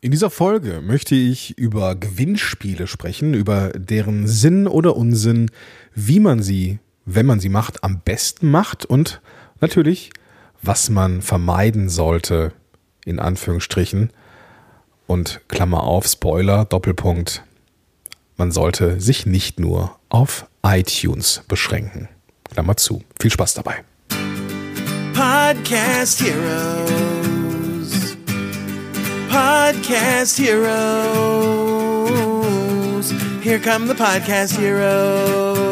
In dieser Folge möchte ich über Gewinnspiele sprechen, über deren Sinn oder Unsinn, wie man sie, wenn man sie macht, am besten macht und natürlich, was man vermeiden sollte, in Anführungsstrichen. Und Klammer auf, Spoiler, Doppelpunkt. Man sollte sich nicht nur auf iTunes beschränken. Klammer zu. Viel Spaß dabei. Podcast Heroes. Podcast Heroes. Here come the Podcast Heroes.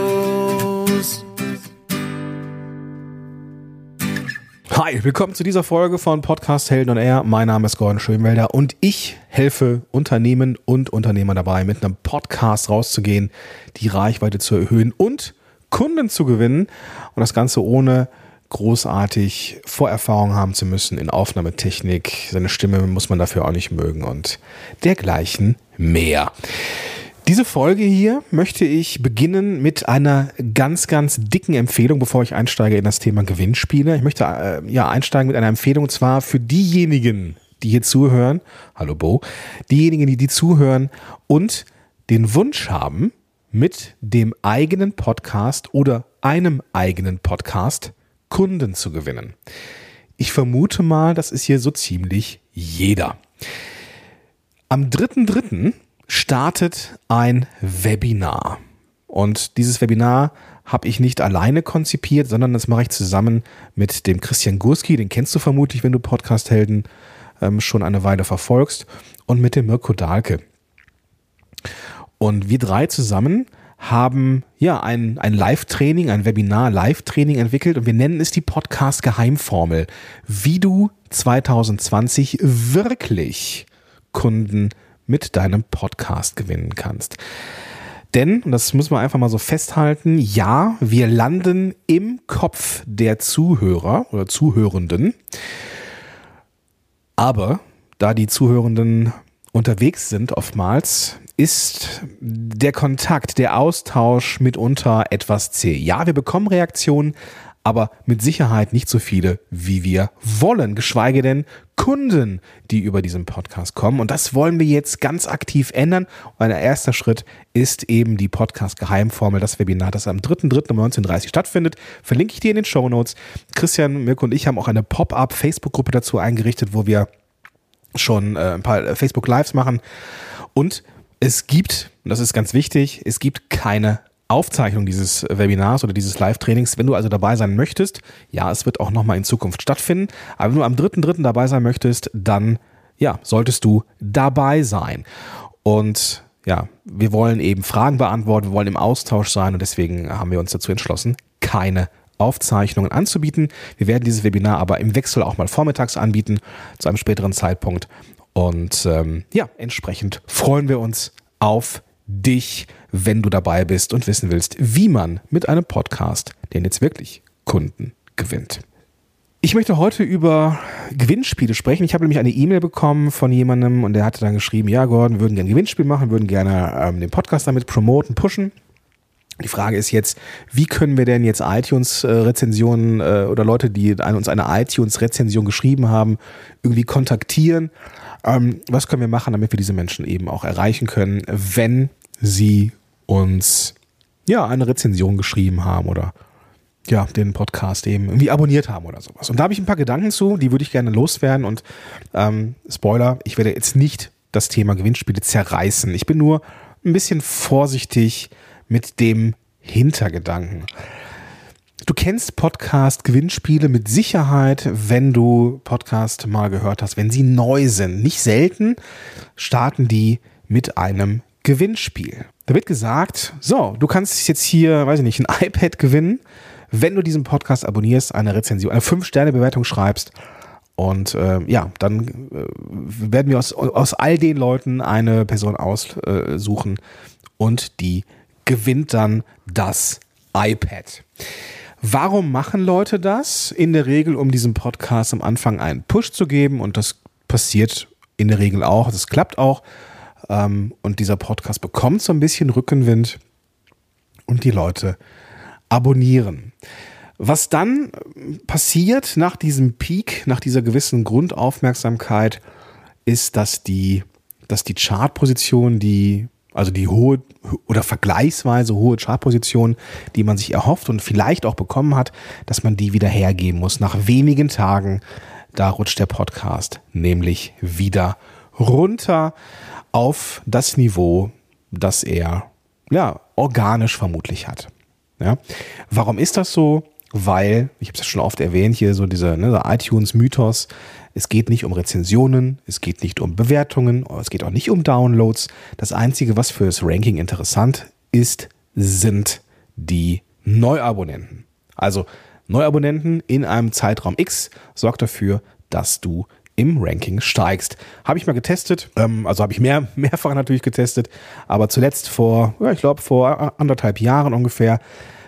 Hi, willkommen zu dieser Folge von Podcast Helden und Air. Mein Name ist Gordon Schönwelder und ich helfe Unternehmen und Unternehmer dabei, mit einem Podcast rauszugehen, die Reichweite zu erhöhen und Kunden zu gewinnen und das Ganze ohne großartig Vorerfahrung haben zu müssen in Aufnahmetechnik. Seine Stimme muss man dafür auch nicht mögen und dergleichen mehr. Diese Folge hier möchte ich beginnen mit einer ganz, ganz dicken Empfehlung, bevor ich einsteige in das Thema Gewinnspiele. Ich möchte äh, ja einsteigen mit einer Empfehlung und zwar für diejenigen, die hier zuhören. Hallo Bo. Diejenigen, die die zuhören und den Wunsch haben, mit dem eigenen Podcast oder einem eigenen Podcast Kunden zu gewinnen. Ich vermute mal, das ist hier so ziemlich jeder. Am 3.3. startet ein Webinar. Und dieses Webinar habe ich nicht alleine konzipiert, sondern das mache ich zusammen mit dem Christian Gurski, den kennst du vermutlich, wenn du Podcast-Helden ähm, schon eine Weile verfolgst, und mit dem Mirko Dahlke. Und wir drei zusammen haben ja ein, ein Live-Training, ein Webinar-Live-Training entwickelt und wir nennen es die Podcast-Geheimformel, wie du 2020 wirklich Kunden mit deinem Podcast gewinnen kannst. Denn, und das muss man einfach mal so festhalten, ja, wir landen im Kopf der Zuhörer oder Zuhörenden. Aber da die Zuhörenden unterwegs sind oftmals, ist der Kontakt, der Austausch mitunter etwas zäh. Ja, wir bekommen Reaktionen, aber mit Sicherheit nicht so viele, wie wir wollen, geschweige denn Kunden, die über diesen Podcast kommen. Und das wollen wir jetzt ganz aktiv ändern. Und ein erster Schritt ist eben die Podcast-Geheimformel, das Webinar, das am 3.3. um 19.30 Uhr stattfindet. Verlinke ich dir in den Show Notes. Christian, Mirko und ich haben auch eine Pop-up-Facebook-Gruppe dazu eingerichtet, wo wir schon äh, ein paar Facebook Lives machen. Und es gibt, und das ist ganz wichtig, es gibt keine Aufzeichnung dieses Webinars oder dieses Live-Trainings. Wenn du also dabei sein möchtest, ja, es wird auch nochmal in Zukunft stattfinden, aber wenn du am 3.3. dabei sein möchtest, dann, ja, solltest du dabei sein. Und ja, wir wollen eben Fragen beantworten, wir wollen im Austausch sein und deswegen haben wir uns dazu entschlossen, keine Aufzeichnungen anzubieten. Wir werden dieses Webinar aber im Wechsel auch mal vormittags anbieten, zu einem späteren Zeitpunkt. Und ähm, ja, entsprechend freuen wir uns auf dich, wenn du dabei bist und wissen willst, wie man mit einem Podcast den jetzt wirklich Kunden gewinnt. Ich möchte heute über Gewinnspiele sprechen. Ich habe nämlich eine E-Mail bekommen von jemandem und der hatte dann geschrieben, ja Gordon, würden gerne ein Gewinnspiel machen, würden gerne ähm, den Podcast damit promoten, pushen. Die Frage ist jetzt, wie können wir denn jetzt iTunes-Rezensionen äh, oder Leute, die uns eine iTunes-Rezension geschrieben haben, irgendwie kontaktieren? Ähm, was können wir machen, damit wir diese Menschen eben auch erreichen können, wenn sie uns ja eine Rezension geschrieben haben oder ja, den Podcast eben irgendwie abonniert haben oder sowas. Und da habe ich ein paar Gedanken zu, die würde ich gerne loswerden. Und ähm, Spoiler, ich werde jetzt nicht das Thema Gewinnspiele zerreißen. Ich bin nur ein bisschen vorsichtig mit dem Hintergedanken. Du kennst Podcast-Gewinnspiele mit Sicherheit, wenn du Podcast mal gehört hast, wenn sie neu sind. Nicht selten starten die mit einem Gewinnspiel. Da wird gesagt, so, du kannst jetzt hier, weiß ich nicht, ein iPad gewinnen, wenn du diesen Podcast abonnierst, eine Rezension, eine 5-Sterne-Bewertung schreibst. Und äh, ja, dann äh, werden wir aus, aus all den Leuten eine Person aussuchen und die gewinnt dann das iPad. Warum machen Leute das? In der Regel, um diesem Podcast am Anfang einen Push zu geben und das passiert in der Regel auch, das klappt auch ähm, und dieser Podcast bekommt so ein bisschen Rückenwind und die Leute abonnieren. Was dann passiert nach diesem Peak, nach dieser gewissen Grundaufmerksamkeit, ist, dass die dass die Chartposition, die also die hohe oder vergleichsweise hohe Chartposition, die man sich erhofft und vielleicht auch bekommen hat, dass man die wieder hergeben muss. Nach wenigen Tagen, da rutscht der Podcast nämlich wieder runter auf das Niveau, das er ja organisch vermutlich hat. Ja. Warum ist das so? Weil, ich habe es ja schon oft erwähnt, hier so dieser ne, iTunes-Mythos, es geht nicht um Rezensionen, es geht nicht um Bewertungen, es geht auch nicht um Downloads. Das Einzige, was für das Ranking interessant ist, sind die Neuabonnenten. Also Neuabonnenten in einem Zeitraum X sorgt dafür, dass du im Ranking steigst. Habe ich mal getestet, ähm, also habe ich mehr, mehrfach natürlich getestet, aber zuletzt vor, ja, ich glaube vor anderthalb Jahren ungefähr,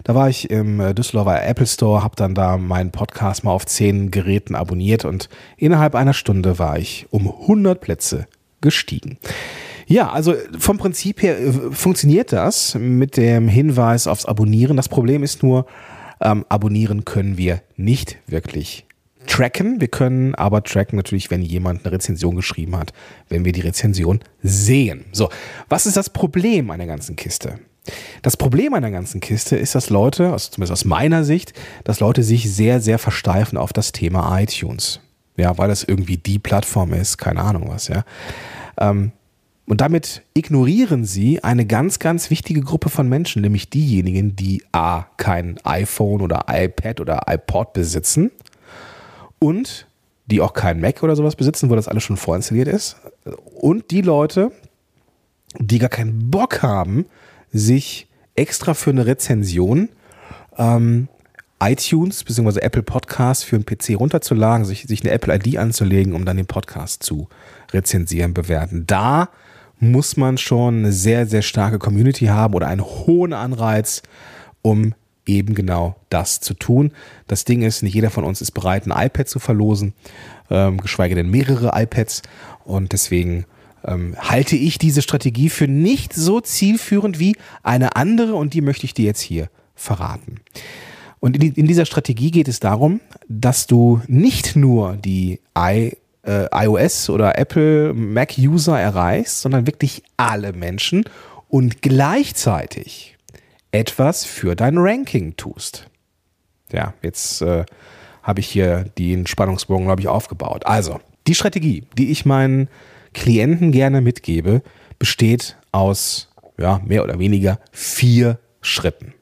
da war ich im äh, Düsseldorfer Apple Store, habe dann da meinen Podcast mal auf zehn Geräten abonniert und innerhalb einer Stunde war ich um 100 Plätze gestiegen. Ja, also vom Prinzip her äh, funktioniert das mit dem Hinweis aufs Abonnieren. Das Problem ist nur, ähm, abonnieren können wir nicht wirklich tracken. Wir können aber tracken natürlich, wenn jemand eine Rezension geschrieben hat, wenn wir die Rezension sehen. So, was ist das Problem an der ganzen Kiste? Das Problem an der ganzen Kiste ist, dass Leute, also zumindest aus meiner Sicht, dass Leute sich sehr, sehr versteifen auf das Thema iTunes. Ja, weil das irgendwie die Plattform ist, keine Ahnung was, ja. Ähm, und damit ignorieren sie eine ganz, ganz wichtige Gruppe von Menschen, nämlich diejenigen, die A, kein iPhone oder iPad oder iPod besitzen und die auch kein Mac oder sowas besitzen, wo das alles schon vorinstalliert ist. Und die Leute, die gar keinen Bock haben, sich extra für eine Rezension ähm, iTunes bzw. Apple Podcast für einen PC runterzuladen, sich, sich eine Apple ID anzulegen, um dann den Podcast zu rezensieren, bewerten. Da muss man schon eine sehr, sehr starke Community haben oder einen hohen Anreiz, um eben genau das zu tun. Das Ding ist, nicht jeder von uns ist bereit, ein iPad zu verlosen, ähm, geschweige denn mehrere iPads. Und deswegen ähm, halte ich diese Strategie für nicht so zielführend wie eine andere und die möchte ich dir jetzt hier verraten. Und in, in dieser Strategie geht es darum, dass du nicht nur die I, äh, iOS oder Apple Mac User erreichst, sondern wirklich alle Menschen und gleichzeitig etwas für dein Ranking tust. Ja, jetzt äh, habe ich hier den Spannungsbogen, glaube ich, aufgebaut. Also, die Strategie, die ich meinen Klienten gerne mitgebe, besteht aus ja, mehr oder weniger vier Schritten.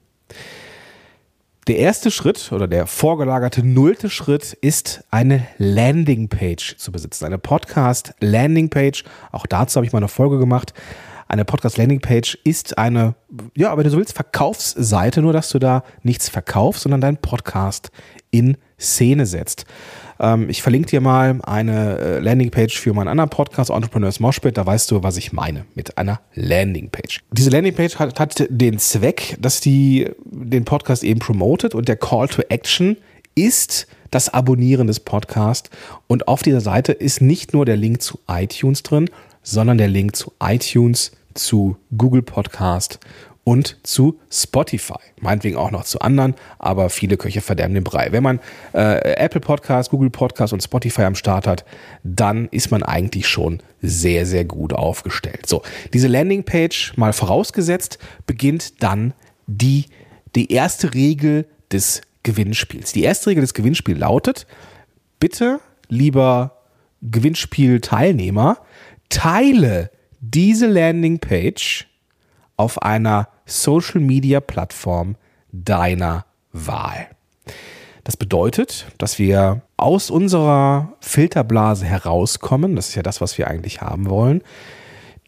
Der erste Schritt oder der vorgelagerte nullte Schritt ist eine Landingpage zu besitzen. Eine Podcast Landingpage. Auch dazu habe ich mal eine Folge gemacht. Eine Podcast Landingpage ist eine, ja, wenn du so willst, Verkaufsseite, nur dass du da nichts verkaufst, sondern deinen Podcast in Szene setzt. Ähm, ich verlinke dir mal eine äh, Landingpage für meinen anderen Podcast, Entrepreneurs Moshpit. Da weißt du, was ich meine mit einer Landingpage. Diese Landingpage hat, hat den Zweck, dass die den Podcast eben promotet und der Call to Action ist das Abonnieren des Podcasts. Und auf dieser Seite ist nicht nur der Link zu iTunes drin, sondern der Link zu iTunes, zu Google Podcast und zu Spotify. Meinetwegen auch noch zu anderen, aber viele Köche verderben den Brei. Wenn man äh, Apple Podcast, Google Podcast und Spotify am Start hat, dann ist man eigentlich schon sehr, sehr gut aufgestellt. So, diese Landingpage mal vorausgesetzt, beginnt dann die, die erste Regel des Gewinnspiels. Die erste Regel des Gewinnspiels lautet, bitte, lieber Gewinnspielteilnehmer, teile diese Landingpage auf einer Social Media Plattform deiner Wahl. Das bedeutet, dass wir aus unserer Filterblase herauskommen. Das ist ja das, was wir eigentlich haben wollen.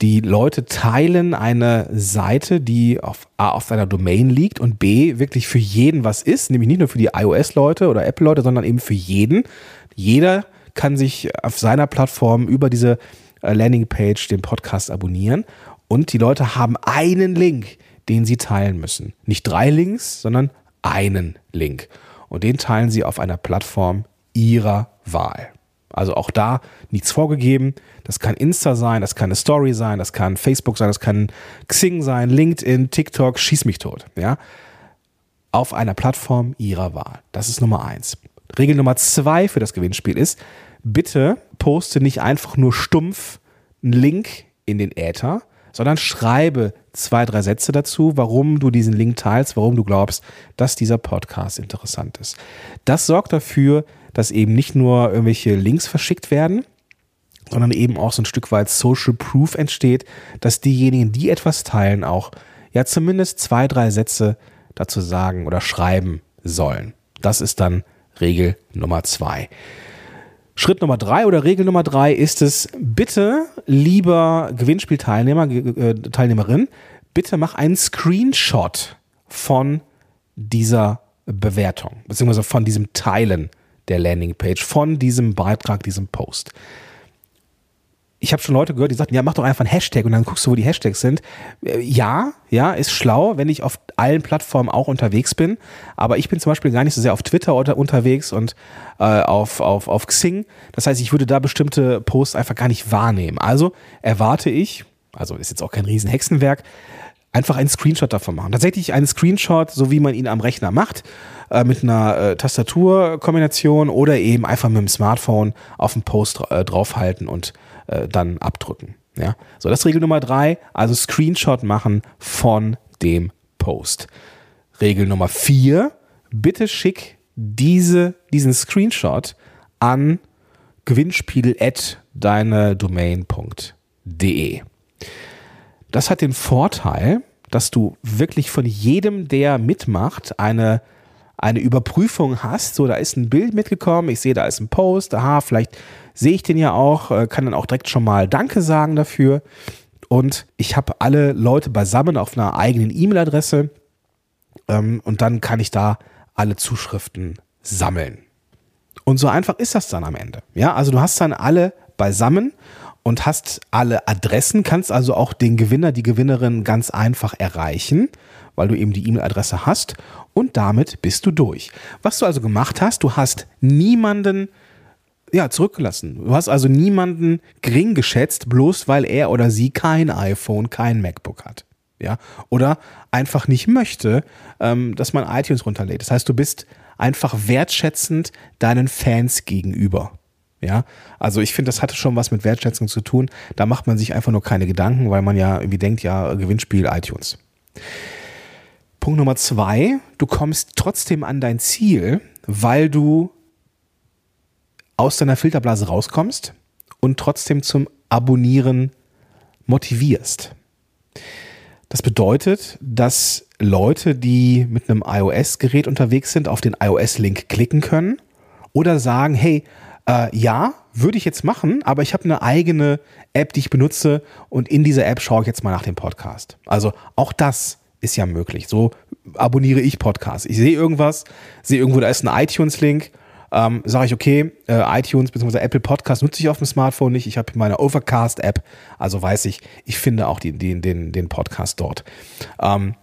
Die Leute teilen eine Seite, die auf A auf einer Domain liegt und B wirklich für jeden was ist, nämlich nicht nur für die iOS-Leute oder Apple-Leute, sondern eben für jeden. Jeder kann sich auf seiner Plattform über diese äh, Landingpage den Podcast abonnieren und die Leute haben einen Link, den sie teilen müssen. Nicht drei Links, sondern einen Link. Und den teilen sie auf einer Plattform ihrer Wahl. Also auch da nichts vorgegeben. Das kann Insta sein, das kann eine Story sein, das kann Facebook sein, das kann Xing sein, LinkedIn, TikTok, schieß mich tot. Ja? Auf einer Plattform ihrer Wahl. Das ist Nummer eins. Regel Nummer zwei für das Gewinnspiel ist, bitte poste nicht einfach nur stumpf einen Link in den Äther, sondern schreibe zwei, drei Sätze dazu, warum du diesen Link teilst, warum du glaubst, dass dieser Podcast interessant ist. Das sorgt dafür, dass eben nicht nur irgendwelche Links verschickt werden, sondern eben auch so ein Stück weit Social Proof entsteht, dass diejenigen, die etwas teilen, auch ja zumindest zwei, drei Sätze dazu sagen oder schreiben sollen. Das ist dann Regel Nummer zwei. Schritt Nummer drei oder Regel Nummer drei ist es, bitte, lieber Gewinnspielteilnehmer, äh, Teilnehmerin, bitte mach einen Screenshot von dieser Bewertung, beziehungsweise von diesem Teilen der Landingpage, von diesem Beitrag, diesem Post ich habe schon Leute gehört, die sagten, ja, mach doch einfach einen Hashtag und dann guckst du, wo die Hashtags sind. Äh, ja, ja, ist schlau, wenn ich auf allen Plattformen auch unterwegs bin. Aber ich bin zum Beispiel gar nicht so sehr auf Twitter unter, unterwegs und äh, auf, auf, auf Xing. Das heißt, ich würde da bestimmte Posts einfach gar nicht wahrnehmen. Also erwarte ich, also ist jetzt auch kein Riesenhexenwerk, einfach einen Screenshot davon machen. Tatsächlich einen Screenshot, so wie man ihn am Rechner macht, äh, mit einer äh, Tastaturkombination oder eben einfach mit dem Smartphone auf den Post äh, draufhalten und äh, dann abdrücken. Ja? So, das ist Regel Nummer drei, also Screenshot machen von dem Post. Regel Nummer vier, bitte schick diese, diesen Screenshot an gewinnspiel Das hat den Vorteil, dass du wirklich von jedem, der mitmacht, eine, eine Überprüfung hast. So, da ist ein Bild mitgekommen, ich sehe, da ist ein Post, aha, vielleicht sehe ich den ja auch, äh, kann dann auch direkt schon mal Danke sagen dafür. Und ich habe alle Leute beisammen auf einer eigenen E-Mail-Adresse ähm, und dann kann ich da alle Zuschriften sammeln. Und so einfach ist das dann am Ende. Ja, also du hast dann alle beisammen und hast alle Adressen, kannst also auch den Gewinner, die Gewinnerin ganz einfach erreichen, weil du eben die E-Mail-Adresse hast und damit bist du durch. Was du also gemacht hast, du hast niemanden ja, zurückgelassen. Du hast also niemanden gering geschätzt, bloß weil er oder sie kein iPhone, kein MacBook hat. Ja, oder einfach nicht möchte, ähm, dass man iTunes runterlädt. Das heißt, du bist einfach wertschätzend deinen Fans gegenüber. Ja, also ich finde, das hatte schon was mit Wertschätzung zu tun. Da macht man sich einfach nur keine Gedanken, weil man ja irgendwie denkt, ja, Gewinnspiel iTunes. Punkt Nummer zwei, du kommst trotzdem an dein Ziel, weil du aus deiner Filterblase rauskommst und trotzdem zum Abonnieren motivierst. Das bedeutet, dass Leute, die mit einem iOS-Gerät unterwegs sind, auf den iOS-Link klicken können oder sagen, hey, äh, ja, würde ich jetzt machen, aber ich habe eine eigene App, die ich benutze und in dieser App schaue ich jetzt mal nach dem Podcast. Also auch das ist ja möglich. So abonniere ich Podcasts. Ich sehe irgendwas, sehe irgendwo, da ist ein iTunes-Link ähm, sage ich, okay, äh, iTunes bzw. Apple Podcast nutze ich auf dem Smartphone nicht. Ich habe meine Overcast-App, also weiß ich, ich finde auch die, die, den, den Podcast dort. Ähm,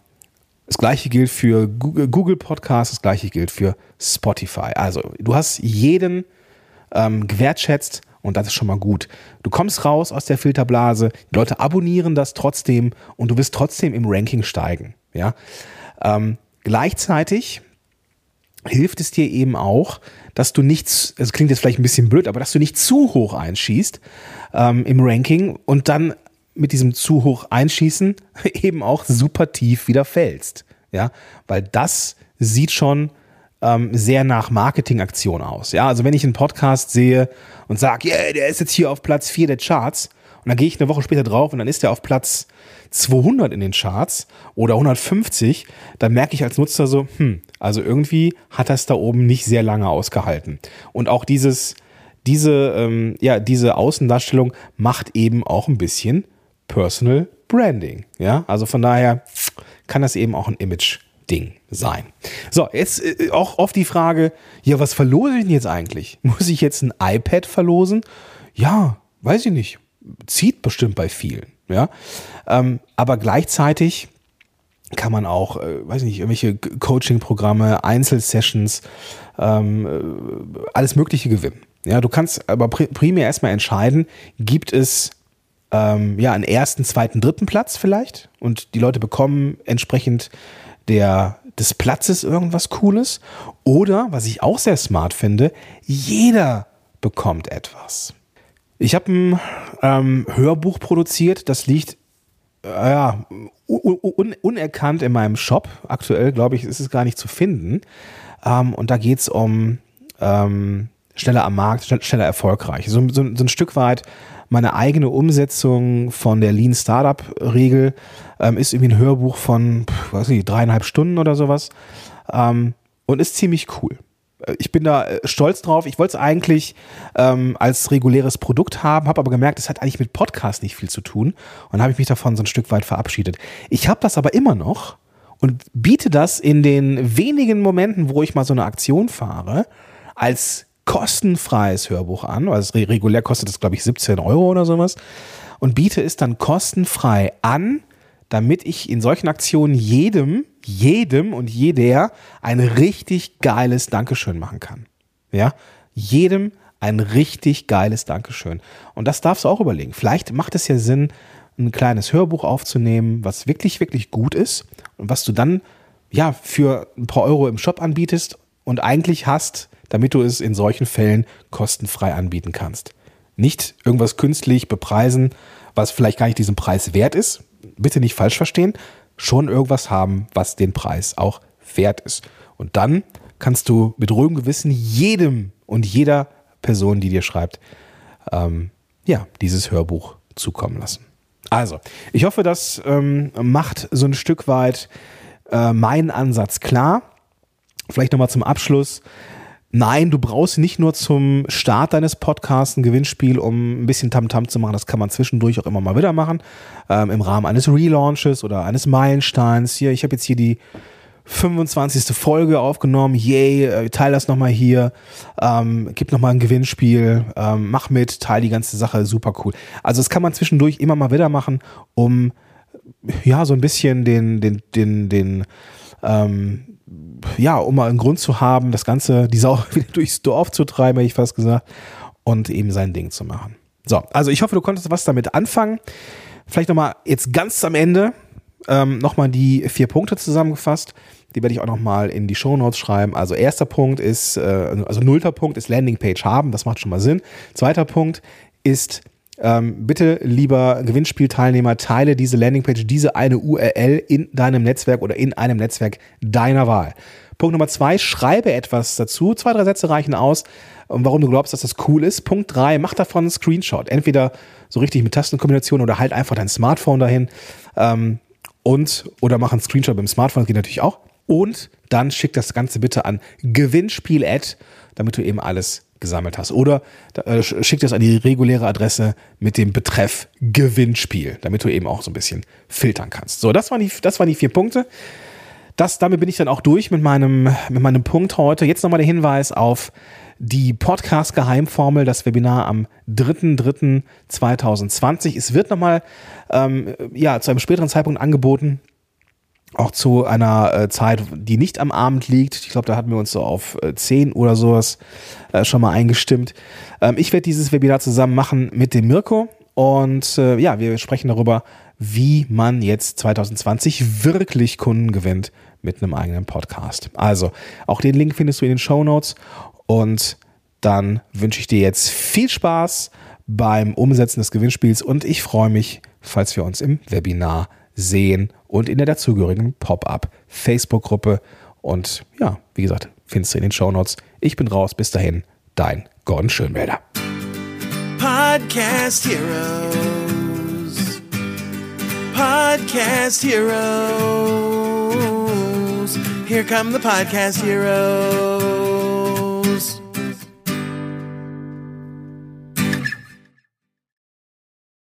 das gleiche gilt für Google Podcast, das gleiche gilt für Spotify. Also du hast jeden ähm, gewertschätzt und das ist schon mal gut. Du kommst raus aus der Filterblase, die Leute abonnieren das trotzdem und du wirst trotzdem im Ranking steigen. Ja? Ähm, gleichzeitig hilft es dir eben auch, dass du nichts, es klingt jetzt vielleicht ein bisschen blöd, aber dass du nicht zu hoch einschießt ähm, im Ranking und dann mit diesem zu hoch einschießen eben auch super tief wieder fällst. Ja, weil das sieht schon ähm, sehr nach Marketingaktion aus. Ja, also wenn ich einen Podcast sehe und sage, yeah, der ist jetzt hier auf Platz 4 der Charts und dann gehe ich eine Woche später drauf und dann ist der auf Platz 200 in den Charts oder 150, dann merke ich als Nutzer so, hm, also irgendwie hat das da oben nicht sehr lange ausgehalten. Und auch dieses, diese, ähm, ja, diese Außendarstellung macht eben auch ein bisschen Personal Branding. Ja, also von daher kann das eben auch ein Image-Ding sein. So, jetzt äh, auch oft die Frage, ja, was verlose ich denn jetzt eigentlich? Muss ich jetzt ein iPad verlosen? Ja, weiß ich nicht. Zieht bestimmt bei vielen. Ja, ähm, aber gleichzeitig kann man auch, äh, weiß nicht, irgendwelche Coaching-Programme, Einzelsessions, ähm, äh, alles Mögliche gewinnen. Ja, du kannst aber primär erstmal entscheiden, gibt es ähm, ja einen ersten, zweiten, dritten Platz vielleicht und die Leute bekommen entsprechend der, des Platzes irgendwas Cooles. Oder, was ich auch sehr smart finde, jeder bekommt etwas. Ich habe ein ähm, Hörbuch produziert, das liegt äh, ja, un unerkannt in meinem Shop. Aktuell, glaube ich, ist es gar nicht zu finden. Ähm, und da geht es um ähm, schneller am Markt, schneller erfolgreich. So, so, so, ein Stück weit meine eigene Umsetzung von der Lean Startup Regel ähm, ist irgendwie ein Hörbuch von, weiß ich, dreieinhalb Stunden oder sowas. Ähm, und ist ziemlich cool. Ich bin da äh, stolz drauf. Ich wollte es eigentlich ähm, als reguläres Produkt haben, habe aber gemerkt, es hat eigentlich mit Podcast nicht viel zu tun und habe ich mich davon so ein Stück weit verabschiedet. Ich habe das aber immer noch und biete das in den wenigen Momenten, wo ich mal so eine Aktion fahre, als kostenfreies Hörbuch an. Also regulär kostet das, glaube ich, 17 Euro oder sowas. Und biete es dann kostenfrei an, damit ich in solchen Aktionen jedem, jedem und jeder ein richtig geiles Dankeschön machen kann. Ja, jedem ein richtig geiles Dankeschön. Und das darfst du auch überlegen. Vielleicht macht es ja Sinn, ein kleines Hörbuch aufzunehmen, was wirklich, wirklich gut ist und was du dann ja für ein paar Euro im Shop anbietest und eigentlich hast, damit du es in solchen Fällen kostenfrei anbieten kannst. Nicht irgendwas künstlich bepreisen, was vielleicht gar nicht diesen Preis wert ist, bitte nicht falsch verstehen, schon irgendwas haben, was den Preis auch wert ist. Und dann kannst du mit ruhigem Gewissen jedem und jeder Person, die dir schreibt, ähm, ja, dieses Hörbuch zukommen lassen. Also, ich hoffe, das ähm, macht so ein Stück weit äh, meinen Ansatz klar. Vielleicht nochmal zum Abschluss. Nein, du brauchst nicht nur zum Start deines Podcasts ein Gewinnspiel, um ein bisschen Tamtam -Tam zu machen. Das kann man zwischendurch auch immer mal wieder machen. Ähm, Im Rahmen eines Relaunches oder eines Meilensteins. Hier, ich habe jetzt hier die 25. Folge aufgenommen. Yay, äh, teile das nochmal hier. Ähm, gib nochmal ein Gewinnspiel. Ähm, mach mit, teile die ganze Sache. Super cool. Also, das kann man zwischendurch immer mal wieder machen, um ja, so ein bisschen den, den, den, den, ähm, ja, um mal einen Grund zu haben, das Ganze, die Sau wieder durchs Dorf zu treiben, hätte ich fast gesagt, und eben sein Ding zu machen. So, also ich hoffe, du konntest was damit anfangen. Vielleicht nochmal jetzt ganz am Ende ähm, nochmal die vier Punkte zusammengefasst. Die werde ich auch nochmal in die Show Notes schreiben. Also erster Punkt ist, äh, also nullter Punkt ist Landingpage haben, das macht schon mal Sinn. Zweiter Punkt ist ähm, bitte, lieber Gewinnspielteilnehmer, teile diese Landingpage, diese eine URL in deinem Netzwerk oder in einem Netzwerk deiner Wahl. Punkt Nummer zwei, schreibe etwas dazu. Zwei, drei Sätze reichen aus, warum du glaubst, dass das cool ist. Punkt drei, mach davon einen Screenshot. Entweder so richtig mit Tastenkombination oder halt einfach dein Smartphone dahin. Ähm, und, oder mach einen Screenshot beim Smartphone, das geht natürlich auch. Und dann schick das Ganze bitte an Gewinnspiel-Ad, damit du eben alles gesammelt hast. Oder äh, schick das an die reguläre Adresse mit dem Betreff Gewinnspiel, damit du eben auch so ein bisschen filtern kannst. So, das waren die, das waren die vier Punkte. Das, damit bin ich dann auch durch mit meinem, mit meinem Punkt heute. Jetzt nochmal der Hinweis auf die Podcast-Geheimformel, das Webinar am 3.3.2020. Es wird nochmal ähm, ja, zu einem späteren Zeitpunkt angeboten auch zu einer äh, Zeit, die nicht am Abend liegt. Ich glaube, da hatten wir uns so auf äh, 10 oder sowas äh, schon mal eingestimmt. Ähm, ich werde dieses Webinar zusammen machen mit dem Mirko und äh, ja, wir sprechen darüber, wie man jetzt 2020 wirklich Kunden gewinnt mit einem eigenen Podcast. Also, auch den Link findest du in den Show Notes und dann wünsche ich dir jetzt viel Spaß beim Umsetzen des Gewinnspiels und ich freue mich, falls wir uns im Webinar sehen und in der dazugehörigen Pop-up Facebook-Gruppe. Und ja, wie gesagt, findest du in den Show Notes. Ich bin raus. Bis dahin, dein Gordon Schönwälder. Podcast Heroes. Podcast Heroes. Here come the Podcast Heroes.